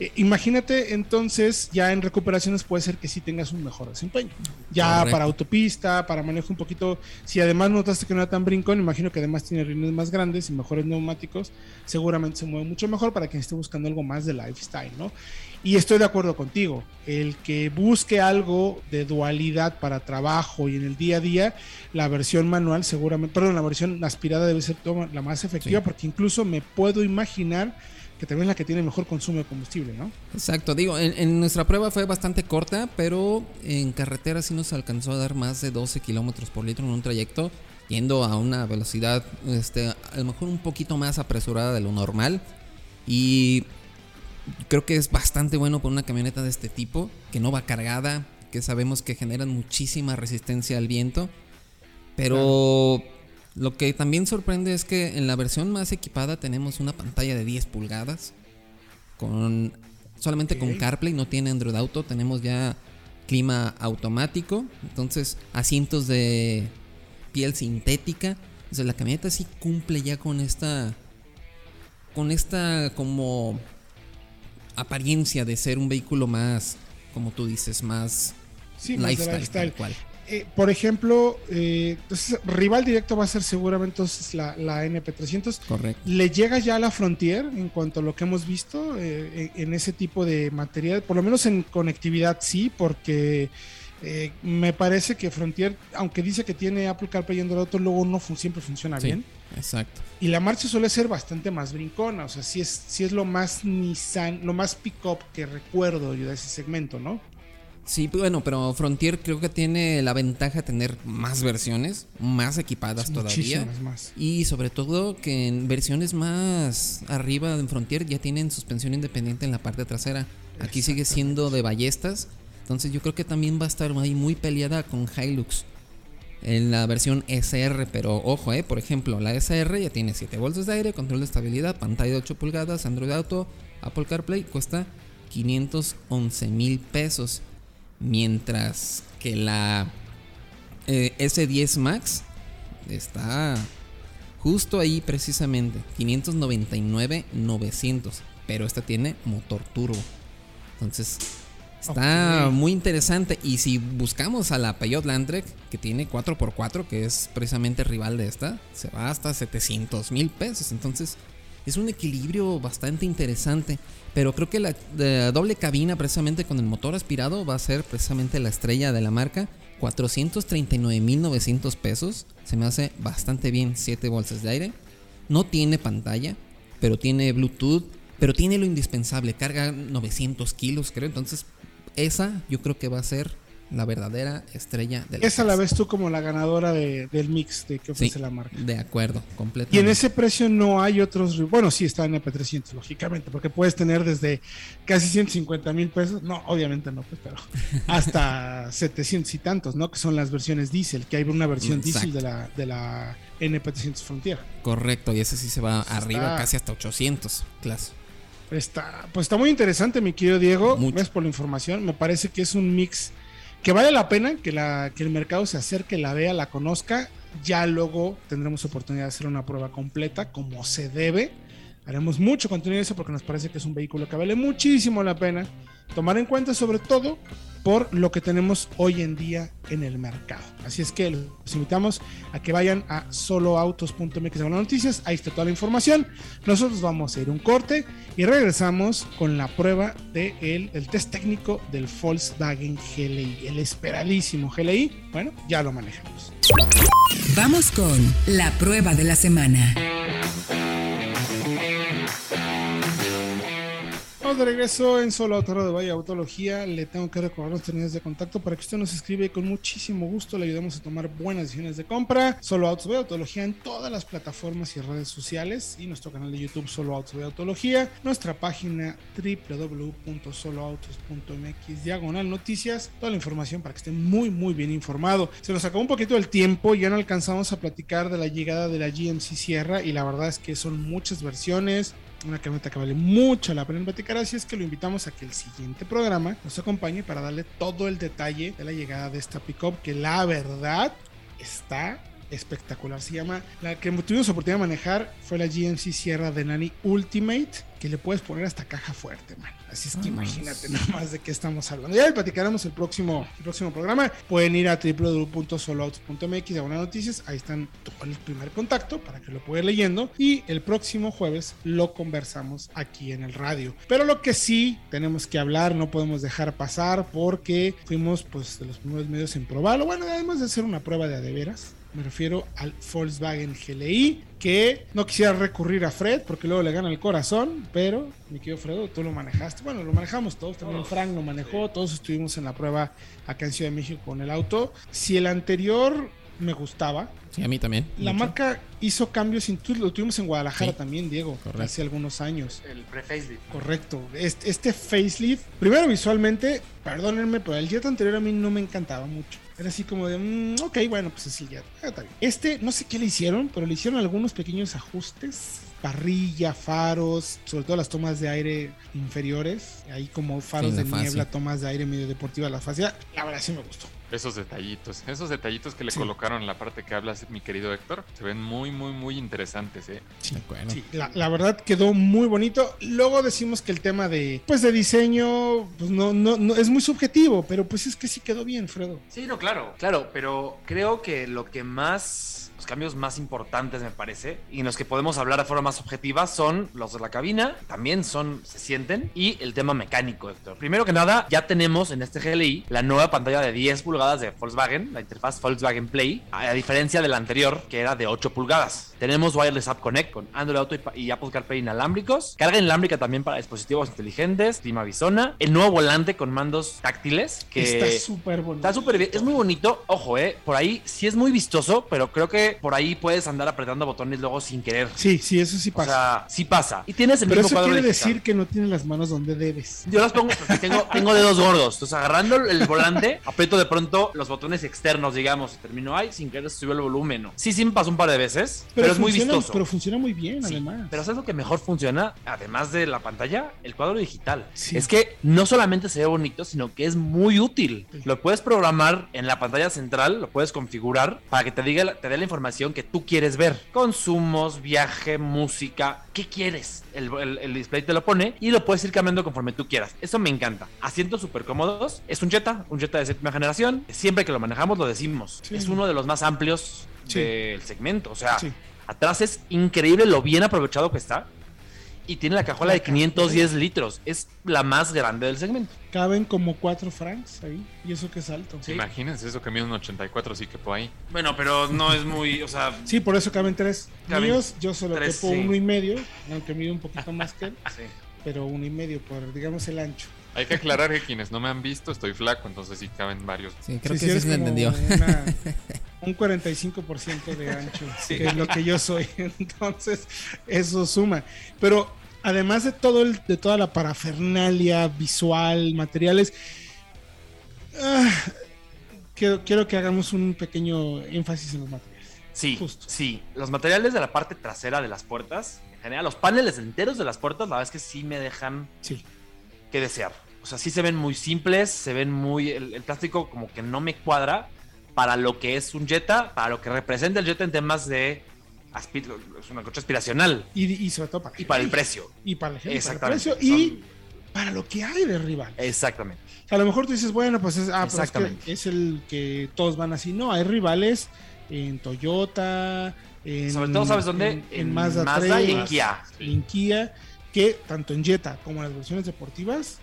S2: Eh, imagínate entonces, ya en recuperaciones puede ser que sí tengas un mejor desempeño. Ya
S5: Correcto.
S2: para autopista, para manejo un poquito. Si además notaste que no era tan brincón, imagino que además tiene rines más grandes y mejores neumáticos. Seguramente se mueve mucho mejor para quien esté buscando algo más de lifestyle, ¿no? Y estoy de acuerdo contigo. El que busque algo de dualidad para trabajo y en el día a día, la versión manual seguramente, perdón, la versión aspirada debe ser la más efectiva
S5: Sí.
S2: porque incluso me puedo imaginar que también es la que tiene mejor consumo de combustible, ¿no?
S5: Exacto, digo, en, en nuestra prueba fue bastante corta, pero en carretera sí nos alcanzó a dar más de 12 kilómetros por litro en un trayecto, yendo a una velocidad, este, a lo mejor un poquito más apresurada de lo normal. Y creo que es bastante bueno por una camioneta de este tipo, que no va cargada, que sabemos que generan muchísima resistencia al viento. Pero lo que también sorprende es que en la versión más equipada tenemos una pantalla de 10 pulgadas con solamente con. CarPlay, no tiene Android Auto, tenemos ya clima automático, entonces asientos de piel sintética, entonces la camioneta sí cumple ya con esta con esta como apariencia de ser un vehículo más como tú dices, más
S2: Sí, más
S5: lifestyle,
S2: lifestyle.
S5: tal cual.
S2: Eh, por ejemplo, eh, entonces, rival directo va a ser seguramente entonces la, la NP300.
S5: Correcto.
S2: ¿Le llega ya a la Frontier en cuanto a lo que hemos visto eh, en ese tipo de material? Por lo menos en conectividad sí, porque eh, me parece que Frontier, aunque dice que tiene Apple CarPlay y Android Auto, luego no fun- siempre funciona
S5: Sí,
S2: bien.
S5: exacto.
S2: Y la marcha suele ser bastante más brincona, o sea, sí es, sí es lo más Nissan, lo más pick-up que recuerdo yo de ese segmento, ¿no?
S5: Sí, bueno, pero Frontier creo que tiene la ventaja de tener más versiones, más equipadas todavía.
S2: Más.
S5: Y sobre todo que en versiones más arriba en Frontier ya tienen suspensión independiente en la parte trasera. Aquí sigue siendo de ballestas. Entonces yo creo que también va a estar ahí muy peleada con Hilux. En la versión SR, pero ojo, eh, por ejemplo, la SR ya tiene 7 bolsas de aire, control de estabilidad, pantalla de 8 pulgadas, Android Auto, Apple CarPlay, cuesta 511 mil pesos. Mientras que la eh, S10 Max está justo ahí precisamente, 599 900, pero esta tiene motor turbo. Entonces, está muy interesante y si buscamos a la Peugeot Landtrek que tiene 4x4, que es precisamente rival de esta, se va hasta 700 mil pesos. Entonces, es un equilibrio bastante interesante. Pero creo que la, doble cabina, precisamente con el motor aspirado, va a ser precisamente la estrella de la marca. 439.900 pesos. Se me hace bastante bien 7 bolsas de aire. No tiene pantalla, pero tiene Bluetooth. Pero tiene lo indispensable. Carga 900 kilos, creo. Entonces, esa yo creo que va a ser la verdadera estrella de la
S2: Esa la ves tú como la ganadora de- del mix de que ofrece
S5: Sí,
S2: la marca.
S5: de acuerdo, completamente.
S2: Y en ese precio no hay otros. Bueno, sí está en EP300, lógicamente, porque puedes tener desde casi 150 mil pesos. No, obviamente no, pues, pero hasta 700 y tantos, ¿no? Que son las versiones diésel, que hay una versión
S5: Exacto.
S2: diésel de la, de la NP300 Frontier.
S5: Correcto, y ese sí se va
S2: Está-
S5: arriba, casi hasta 800. Claro.
S2: Está, pues está muy interesante, mi querido Diego.
S5: Mucho.
S2: Gracias por la información. Me parece que es un mix que vale la pena que, que el mercado se acerque, la vea, la conozca. Ya luego tendremos oportunidad de hacer una prueba completa, como se debe. Haremos mucho contenido de eso porque nos parece que es un vehículo que vale muchísimo la pena tomar en cuenta, sobre todo por lo que tenemos hoy en día en el mercado. Así es que los invitamos a que vayan a soloautos.mx de noticias. Ahí está toda la información. Nosotros vamos a ir un corte y regresamos con la prueba del de el test técnico del Volkswagen GLI, el esperadísimo GLI. Bueno, ya lo manejamos.
S1: Vamos con la prueba de la semana.
S2: Estamos de regreso en Solo Auto de Valle Autología. Le tengo que recordar los términos de contacto para que usted nos escribe y con muchísimo gusto. Le ayudamos a tomar buenas decisiones de compra. Solo Autos de Autología en todas las plataformas y redes sociales y nuestro canal de YouTube Solo Autos de Autología. Nuestra página www.soloautos.mx diagonal noticias. Toda la información para que esté muy muy bien informado. Se nos acabó un poquito el tiempo. Ya no alcanzamos a platicar de la llegada de la GMC Sierra y la verdad es que son muchas versiones una camioneta que vale mucho la pena platicar, así es que lo invitamos a que el siguiente programa nos acompañe para darle todo el detalle de la llegada de esta pickup que la verdad está espectacular. Se llama, la que tuvimos oportunidad de manejar fue la GMC Sierra de Nani Ultimate, que le puedes poner hasta caja fuerte, man. Así es que
S5: Vámonos.
S2: imagínate nomás de qué estamos hablando. Ya le platicaremos el próximo, el próximo programa. Pueden ir a www.soloautos.mx de buenas noticias. Ahí están el primer contacto para que lo puedan ir leyendo. Y el próximo jueves lo conversamos aquí en el radio. Pero lo que sí tenemos que hablar, no podemos dejar pasar porque fuimos pues de los primeros medios en probarlo. Bueno, además de hacer una prueba de a de veras. Me refiero al Volkswagen GLI, que no quisiera recurrir a Fred porque luego le gana el corazón, pero mi querido Fredo, tú lo manejaste. Bueno, lo manejamos todos, también Frank lo manejó, todos estuvimos en la prueba acá en Ciudad de México con el auto. Si el anterior me gustaba,
S5: Sí, a mí también.
S2: la
S5: mucho.
S2: marca hizo cambios, lo tuvimos en Guadalajara
S5: Sí.
S2: también, Diego,
S5: Correcto.
S2: hace algunos años.
S4: El pre-facelift.
S2: Correcto. Este, este facelift, primero visualmente, perdónenme, pero el Jet anterior a mí no me encantaba mucho. Era así como de, mm, ok, bueno, pues es el Jet. Ah, está bien. Este, no sé qué le hicieron, pero le hicieron algunos pequeños ajustes. Parrilla, faros, sobre todo las tomas de aire inferiores. Ahí como faros
S5: Sí,
S2: de niebla, tomas de aire medio deportiva, la fascia. La verdad sí me gustó.
S3: Esos detallitos, esos detallitos que le
S2: Sí.
S3: colocaron en la parte que hablas, mi querido Héctor, se ven muy, muy, muy interesantes, ¿eh?
S5: De acuerdo.
S2: Sí, la, la verdad quedó muy bonito. Luego decimos que el tema de, pues de diseño, pues no, no, no, es muy subjetivo, pero pues es que sí quedó bien, Fredo.
S4: Sí, no, claro. Claro, pero creo que lo que más, cambios más importantes me parece, y en los que podemos hablar de forma más objetiva, son los de la cabina, también son, se sienten, y el tema mecánico, Héctor. Primero que nada, ya tenemos en este GLI la nueva pantalla de 10 pulgadas de Volkswagen, la interfaz Volkswagen Play, a diferencia de la anterior, que era de 8 pulgadas. Tenemos Wireless App Connect con Android Auto y Apple CarPlay inalámbricos, carga inalámbrica también para dispositivos inteligentes, clima bisona, el nuevo volante con mandos táctiles, que...
S2: Está súper bonito.
S4: Está súper bien, es muy bonito. Ojo, eh, por ahí sí es muy vistoso, pero creo que por ahí puedes andar apretando botones luego sin querer.
S2: Sí, sí, eso sí
S4: O
S2: pasa.
S4: sea, sí pasa. Y tienes el
S2: pero
S4: mismo
S2: eso
S4: cuadro
S2: quiere
S4: digital.
S2: decir que no tiene las manos donde debes.
S4: Yo las pongo porque tengo, tengo dedos gordos. Entonces, agarrando el volante, aprieto de pronto los botones externos, digamos. Termino ahí sin querer subir el volumen. ¿no? Sí, sí me pasó un par de veces, pero, es muy vistoso.
S2: Pero funciona muy bien,
S4: Sí,
S2: además.
S4: Pero ¿sabes lo que mejor funciona? Además de la pantalla, el cuadro digital.
S2: Sí.
S4: Es que no solamente se ve bonito, sino que es muy útil.
S2: Sí.
S4: Lo puedes programar en la pantalla central, lo puedes configurar para que te diga, la- te dé la información que tú quieres ver. Consumos, viaje, música, ¿qué quieres? El, el- el display te lo pone y lo puedes ir cambiando conforme tú quieras. Eso me encanta. Asientos súper cómodos. Es un Jetta, un Jetta de séptima generación. Siempre que lo manejamos lo decimos.
S2: Sí.
S4: Es uno de los más amplios
S2: Sí.
S4: del segmento. O sea,
S2: Sí.
S4: Atrás es increíble lo bien aprovechado que está. Y tiene la cajuela de 510 litros. Es la más grande del segmento.
S2: Caben como cuatro francs ahí. Y eso que es alto.
S4: Sí.
S3: Imagínense eso que mide un 84, sí que por ahí.
S4: Bueno, pero no es muy, o sea,
S2: Sí, por eso caben tres.
S4: Caben
S2: Míos, yo solo
S4: tres,
S2: quepo
S4: sí.
S2: uno y medio, aunque mido un poquito más que él,
S4: sí.
S2: pero uno y medio por, digamos, el ancho.
S3: Hay que aclarar que quienes no me han visto, estoy flaco, entonces sí caben varios.
S5: Sí, creo
S2: Sí,
S5: que
S2: sí
S5: sí se entendió.
S2: una- un 45% de ancho, que es lo que yo soy. Entonces, eso suma. Pero además de todo el, de toda la parafernalia visual, materiales, ah, quiero, quiero que hagamos un pequeño énfasis en los materiales.
S4: Sí,
S2: Justo.
S4: sí. Los materiales de la parte trasera de las puertas, en general, los paneles enteros de las puertas, la verdad es que sí me dejan
S2: Sí.
S4: que desear. O sea, sí se ven muy simples, se ven muy. El, el plástico como que no me cuadra para lo que es un Jetta, para lo que representa el Jetta en temas de. Es una coche aspiracional.
S2: Y, y sobre todo para,
S4: Y para el precio.
S2: Y para el, para el
S4: Exactamente.
S2: precio. Y para lo que hay de rival.
S4: Exactamente.
S2: O sea, a lo mejor tú dices, bueno, pues es, ah, pero es, que es el que todos van así. No, hay rivales en Toyota, en,
S4: Sobre todo, ¿sabes dónde?
S2: En, en
S4: En
S2: Mazda,
S4: Mazda
S2: 3,
S4: y en Kia.
S2: En Kia, que tanto en Jetta como en las versiones deportivas,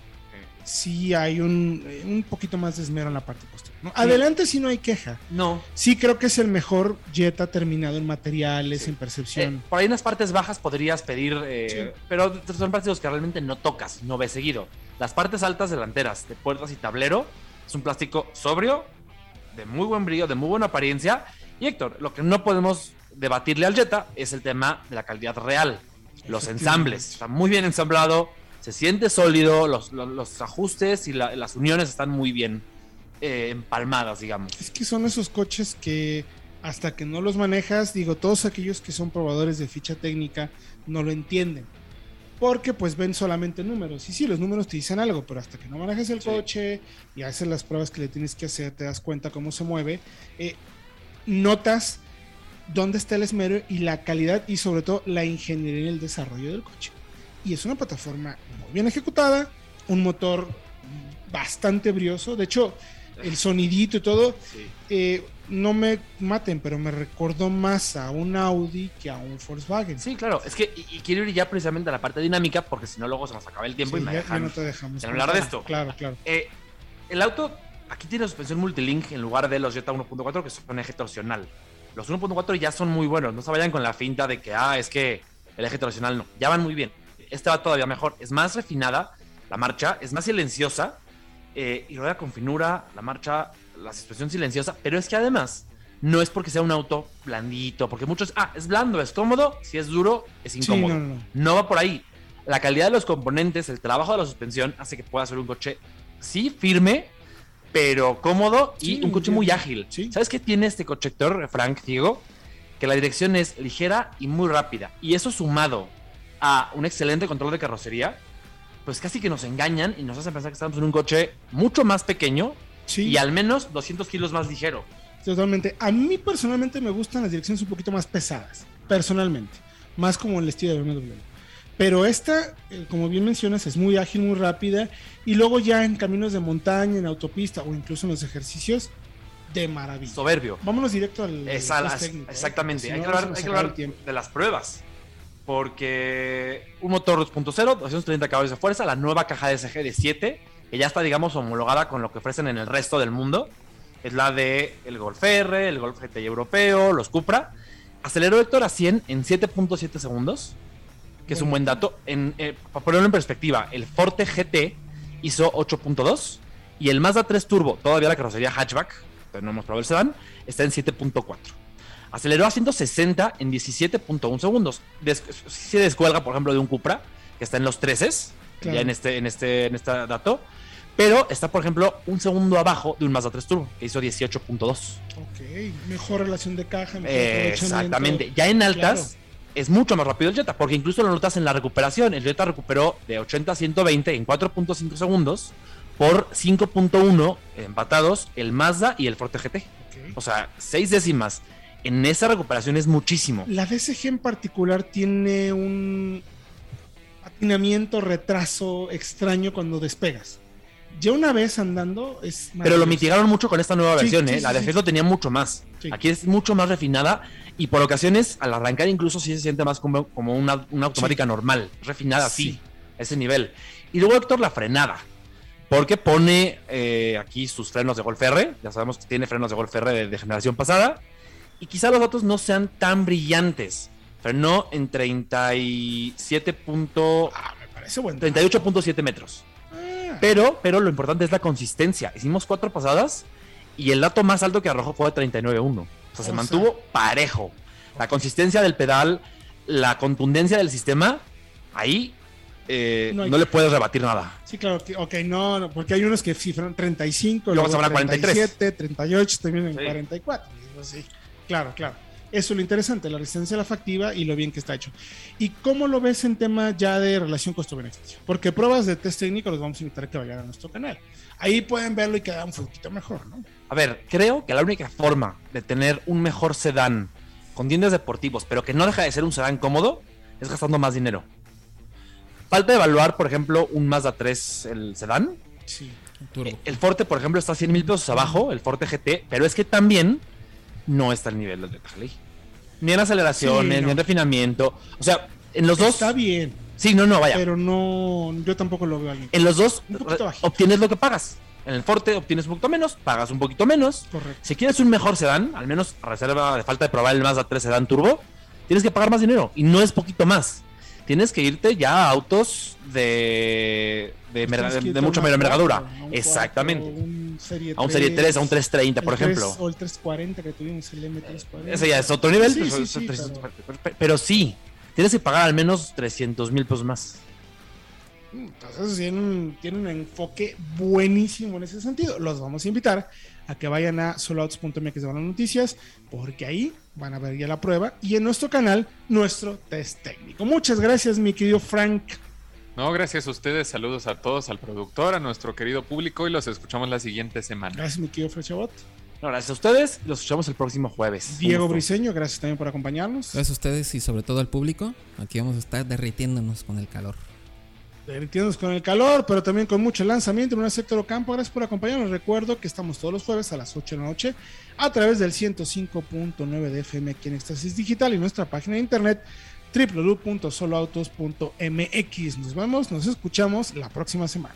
S2: sí hay un, eh, un poquito más de esmero en la parte posterior. ¿no? Adelante sí no hay queja.
S4: No.
S2: Sí creo que es el mejor Jetta terminado en materiales, en percepción.
S4: Eh, por ahí en las partes bajas podrías pedir, eh,
S2: Sí.
S4: pero son plásticos que realmente no tocas, no ves seguido. Las partes altas delanteras de puertas y tablero es un plástico sobrio, de muy buen brillo, de muy buena apariencia. Y Héctor, lo que no podemos debatirle al Jetta es el tema de la calidad real. Los ensambles, está muy bien ensamblado, se siente sólido, los, los- los ajustes y la- las uniones están muy bien eh, empalmadas, digamos.
S2: Es que son esos coches que hasta que no los manejas, digo, todos aquellos que son probadores de ficha técnica no lo entienden. Porque pues ven solamente números. Y sí, los números te dicen algo, pero hasta que no manejas el
S4: Sí.
S2: coche y haces las pruebas que le tienes que hacer, te das cuenta cómo se mueve, eh, notas dónde está el esmero y la calidad y sobre todo la ingeniería en el desarrollo del coche. Y es una plataforma muy bien ejecutada, un motor bastante brioso. De hecho, el sonidito y todo,
S4: Sí.
S2: eh, no me maten, pero me recordó más a un Audi que a un Volkswagen.
S4: Sí, claro. Es que y, y quiero ir ya precisamente a la parte dinámica porque si no luego se nos acaba el tiempo
S2: Sí,
S4: y me
S2: ya- ya
S4: dejan.
S2: no te dejamos
S4: de hablar de esto.
S2: Claro, claro.
S4: Eh, el auto aquí tiene suspensión multilink en lugar de los Jetta 1.4 que son eje torsional. Los 1.4 ya son muy buenos. No se vayan con la finta de que, ah, es que el eje torsional no. Ya van muy bien. Este va todavía mejor. Es más refinada la marcha, es más silenciosa. eh, y rueda con finura, la marcha, la suspensión silenciosa. Pero es que además no es porque sea un auto blandito. Porque muchos, ah, es blando, es cómodo. Si es duro, es incómodo.
S2: no, no, no.
S4: No va por ahí. La calidad de los componentes, el trabajo de la suspensión hace que pueda ser un coche, sí, firme, pero cómodo y
S2: Sí,
S4: un coche muy ágil.
S2: Sí.
S4: ¿Sabes qué tiene este coche, Frank Diego? Que la dirección es ligera y muy rápida. Y eso sumado a un excelente control de carrocería, pues casi que nos engañan y nos hacen pensar que estamos en un coche mucho más pequeño
S2: Sí,
S4: y al menos 200 kilos más ligero.
S2: totalmente. A mí personalmente me gustan las direcciones un poquito más pesadas. Personalmente. Más como el estilo de BMW. Pero esta, eh, como bien mencionas, es muy ágil, muy rápida. Y luego ya en caminos de montaña, en autopista o incluso en los ejercicios, de maravilla.
S4: Soberbio.
S2: Vámonos directo al
S4: Es
S2: al
S4: a
S2: test
S4: las-
S2: técnico, ¿eh?
S4: exactamente.
S2: Porque si
S4: hay
S2: no,
S4: que hablar, hay que hablar de las pruebas. Porque un motor 2.0, 230 caballos de fuerza, la nueva caja DSG de 7, que ya está, digamos, homologada con lo que ofrecen en el resto del mundo. Es la de el Golf R, el Golf GTI europeo, los Cupra. Aceleró Héctor a 100 en 7.7 segundos, que es un buen dato. En, eh, para ponerlo en perspectiva, el Forte GT hizo 8.2 y el Mazda 3 Turbo, todavía la carrocería hatchback, no hemos probado el sedán, está en 7.4. Aceleró a 160 en 17.1 segundos. Des se descuelga, por ejemplo, de un Cupra, que está en los 13,
S2: Claro.
S4: ya en este, en, este, en este dato. Pero está, por ejemplo, un segundo abajo de un Mazda 3 Turbo, que hizo 18.2.
S2: Ok, mejor relación de caja. mejor
S4: Eh, exactamente. Ya en altas es mucho más rápido el Jetta, porque incluso lo notas en la recuperación. El Jetta recuperó de 80 a 120 en 4.5 segundos por 5.1 empatados el Mazda y el Forte GT. O sea, seis décimas. En esa recuperación es muchísimo.
S2: La DSG en particular tiene un patinamiento, retraso extraño cuando despegas. ya una vez andando es
S4: Pero lo mitigaron mucho con esta nueva
S2: Sí,
S4: versión,
S2: sí,
S4: ¿eh?
S2: sí,
S4: La de lo tenía mucho más. Aquí es mucho más refinada y por ocasiones, al arrancar, incluso sí se siente más como, como una, una automática normal, refinada así,
S2: Sí.
S4: a ese nivel. Y luego, Héctor, la frenada. Porque pone eh, aquí sus frenos de Golf R. Ya sabemos que tiene frenos de Golf R de, de generación pasada. Y quizá los datos no sean tan brillantes. Frenó en 37. punto-
S2: Ah, me parece bueno.
S4: 38.7 metros.
S2: Ah,
S4: Pero, pero lo importante es la consistencia. Hicimos cuatro pasadas y el dato más alto que arrojó fue de 39.1. O sea, se mantuvo parejo. La consistencia del pedal, la contundencia del sistema, ahí eh,
S2: No
S4: le puedes rebatir nada.
S2: Sí, claro, que, ok, no, no, porque hay unos que cifran 35,
S4: Luego
S2: luego
S4: se van a 43.
S2: 37, 38, también en
S4: Sí.
S2: 44. Digo, sí, claro, claro. Eso es lo interesante, la resistencia a la factiva y lo bien que está hecho. ¿Y cómo lo ves en tema ya de relación costo-beneficio? Porque pruebas de test técnico los vamos a invitar a que vayan a nuestro canal. Ahí pueden verlo y quedar un poquito mejor, ¿no?
S4: A ver, creo que la única forma de tener un mejor sedán con dientes deportivos, pero que no deja de ser un sedán cómodo, es gastando más dinero. Falta evaluar, por ejemplo, un Mazda 3, el sedán,
S2: Sí.
S5: Turbo.
S4: El Forte, por ejemplo, está a 100 mil pesos abajo, el Forte GT, pero es que también no está al nivel del de Harley. Ni en aceleraciones,
S2: Sí, no.
S4: ni en refinamiento. O sea, en los dos.
S2: Está bien,
S4: Sí, no, no, vaya.
S2: pero no, yo tampoco lo veo ahí.
S4: en los dos obtienes lo que pagas. En el Forte obtienes un poquito menos, pagas un poquito menos.
S2: Correcto.
S4: Si quieres un mejor sedán, al menos a reserva de falta de probar el Mazda 3 sedán turbo, tienes que pagar más dinero. Y no es poquito más. Tienes que irte ya a autos de, de, de
S2: a
S4: mucha mayor envergadura. Exactamente.
S2: un serie
S4: a un Serie 3, a un 330,
S2: el
S4: por
S2: 3
S4: ejemplo.
S2: o el 340 que tuvimos, el M340.
S4: Ese ya es otro nivel.
S2: Sí,
S4: pero,
S2: sí, sí,
S4: pero-
S2: pero
S4: sí, tienes que pagar al menos 300 mil pesos más.
S2: Entonces tienen, un- tienen un enfoque buenísimo en ese sentido. Los vamos a invitar a que vayan a soloautos.mx de Buenas Noticias, porque ahí van a ver ya la prueba y en nuestro canal nuestro test técnico. Muchas gracias, mi querido Frank.
S3: No, gracias a ustedes. Saludos a todos, al productor, a nuestro querido público y los escuchamos la siguiente semana.
S2: Gracias, mi querido Frechabot.
S4: No, gracias a ustedes. Los escuchamos el próximo jueves.
S2: Diego. Briseño, gracias también por acompañarnos.
S5: Gracias a ustedes y sobre todo al público. Aquí vamos a estar derritiéndonos con el calor.
S2: Derritiéndonos con el calor, pero también con mucho lanzamiento en un sector campo. Gracias por acompañarnos. Recuerdo que estamos todos los jueves a las 8 de la noche a través del 105.9 de FM aquí en Éxtasis Digital y nuestra página de internet www.soloautos.mx. Nos vemos, nos escuchamos la próxima semana.